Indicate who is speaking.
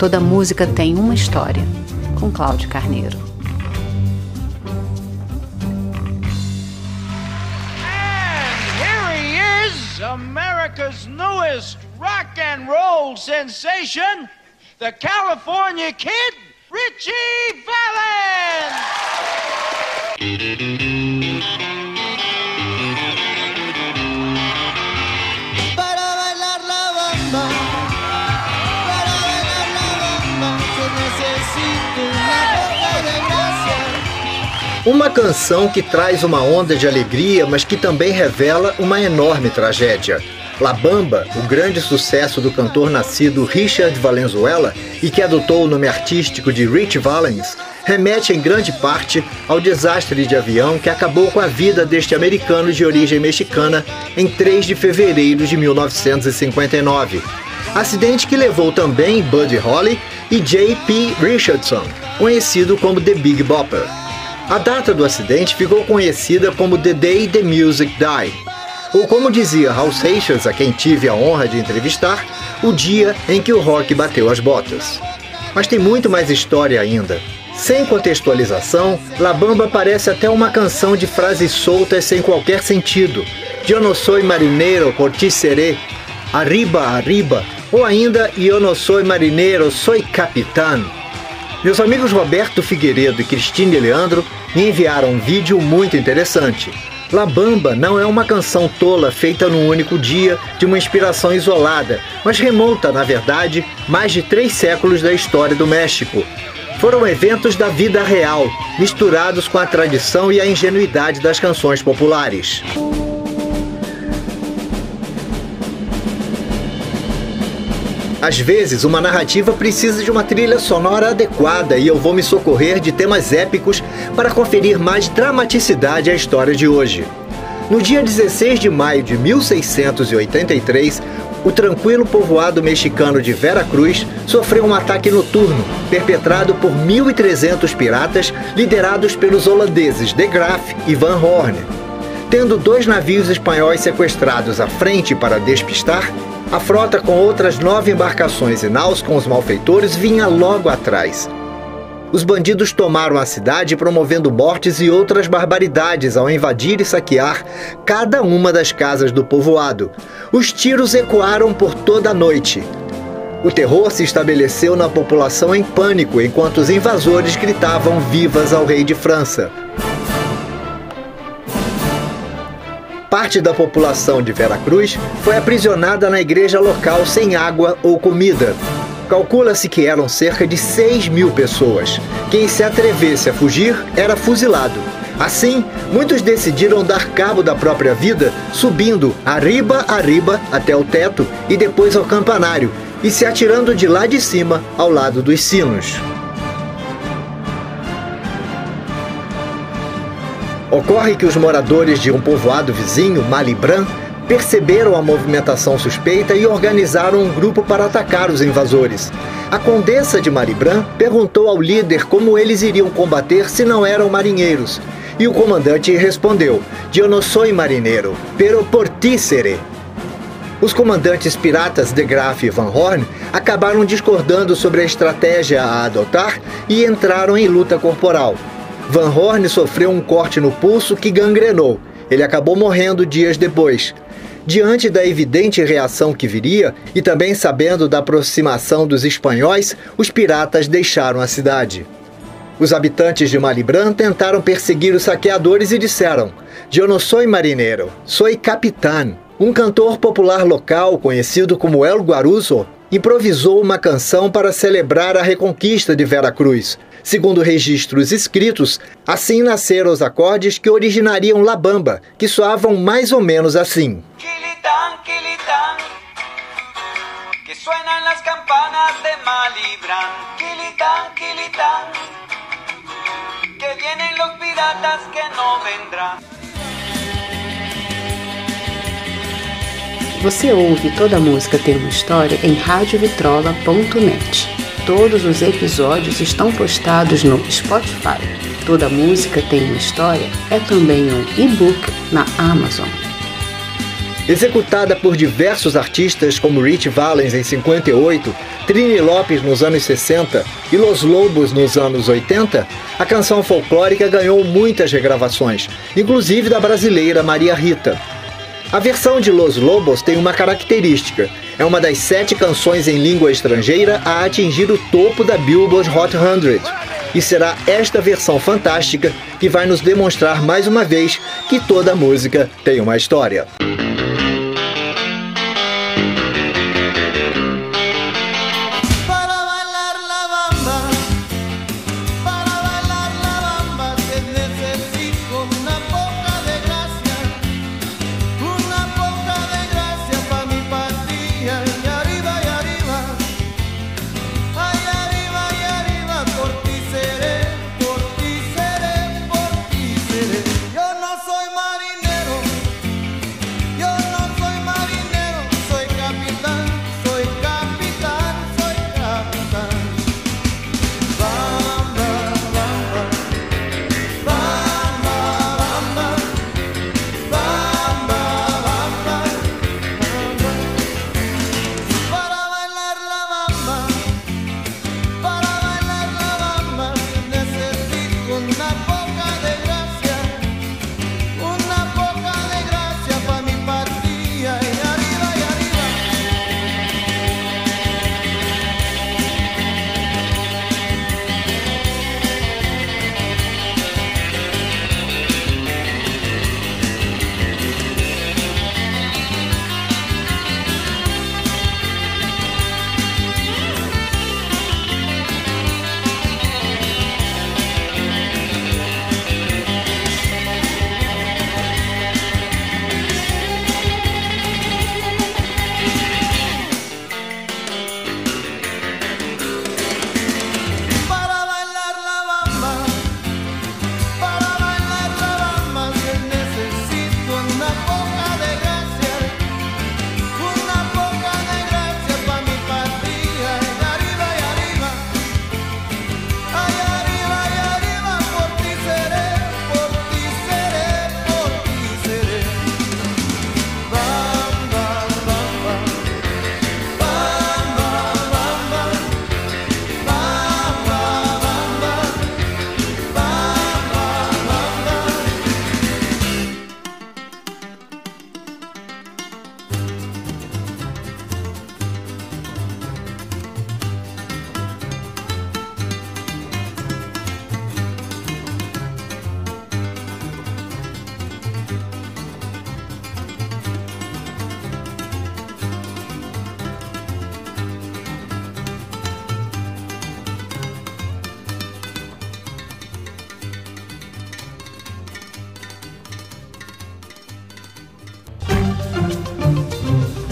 Speaker 1: Toda música tem uma história, com Cláudio Carneiro.
Speaker 2: America's newest rock and roll sensation, the California Kid, Richie Valens!
Speaker 3: Uma canção que traz uma onda de alegria, mas que também revela uma enorme tragédia. La Bamba, o grande sucesso do cantor nascido Richard Valenzuela e que adotou o nome artístico de Rich Valens, remete em grande parte ao desastre de avião que acabou com a vida deste americano de origem mexicana em 3 de fevereiro de 1959. Acidente que levou também Buddy Holly e J.P. Richardson, conhecido como The Big Bopper. A data do acidente ficou conhecida como The Day the Music Died, ou como dizia Hal Seixas, a quem tive a honra de entrevistar, o dia em que o rock bateu as botas. Mas tem muito mais história ainda. Sem contextualização, La Bamba parece até uma canção de frases soltas sem qualquer sentido. Eu não sou marinheiro, por ti seré. Arriba, arriba. Ou ainda, Eu não sou marinheiro, sou capitão. Meus amigos Roberto Figueiredo e Cristine Leandro me enviaram um vídeo muito interessante. La Bamba não é uma canção tola feita num único dia, de uma inspiração isolada, mas remonta, na verdade, mais de três séculos da história do México. Foram eventos da vida real, misturados com a tradição e a ingenuidade das canções populares. Às vezes, uma narrativa precisa de uma trilha sonora adequada e eu vou me socorrer de temas épicos para conferir mais dramaticidade à história de hoje. No dia 16 de maio de 1683, o tranquilo povoado mexicano de Vera Cruz sofreu um ataque noturno, perpetrado por 1.300 piratas liderados pelos holandeses De Graaf e Van Horn. Tendo dois navios espanhóis sequestrados à frente para despistar, a frota, com outras nove embarcações e naus com os malfeitores, vinha logo atrás. Os bandidos tomaram a cidade promovendo mortes e outras barbaridades ao invadir e saquear cada uma das casas do povoado. Os tiros ecoaram por toda a noite. O terror se estabeleceu na população em pânico enquanto os invasores gritavam vivas ao rei de França. Parte da população de Veracruz foi aprisionada na igreja local sem água ou comida. Calcula-se que eram cerca de 6 mil pessoas. Quem se atrevesse a fugir era fuzilado. Assim, muitos decidiram dar cabo da própria vida, subindo arriba arriba até o teto e depois ao campanário, e se atirando de lá de cima ao lado dos sinos. Ocorre que os moradores de um povoado vizinho, Malibran, perceberam a movimentação suspeita e organizaram um grupo para atacar os invasores. A condessa de Malibran perguntou ao líder como eles iriam combater se não eram marinheiros. E o comandante respondeu: Eu não sou marinheiro, pero por ti seré. Os comandantes piratas de Graaf e Van Horn acabaram discordando sobre a estratégia a adotar e entraram em luta corporal. Van Horn sofreu um corte no pulso que gangrenou. Ele acabou morrendo dias depois. Diante da evidente reação que viria, e também sabendo da aproximação dos espanhóis, os piratas deixaram a cidade. Os habitantes de Malibran tentaram perseguir os saqueadores e disseram: Eu não sou marinheiro, sou capitão. Um cantor popular local, conhecido como El Guaruzo, improvisou uma canção para celebrar a reconquista de Veracruz, Segundo registros escritos, assim nasceram os acordes que originariam La Bamba, que soavam mais ou menos assim. que suenan las campanas de Malibran, que vienen los piratas que no vendrán.
Speaker 1: Você ouve toda a música tem uma história em radiovitrola.net. Todos os episódios estão postados no Spotify. Toda música tem uma história é também um e-book na Amazon.
Speaker 3: Executada por diversos artistas como Rich Valens em 58,
Speaker 4: Trini Lopes nos anos 60 e Los Lobos nos anos 80, a canção folclórica ganhou muitas regravações, inclusive da brasileira Maria Rita. A versão de Los Lobos tem uma característica: é uma das sete canções em língua estrangeira a atingir o topo da Billboard Hot 100. E será esta versão fantástica que vai nos demonstrar mais uma vez que toda música tem uma história.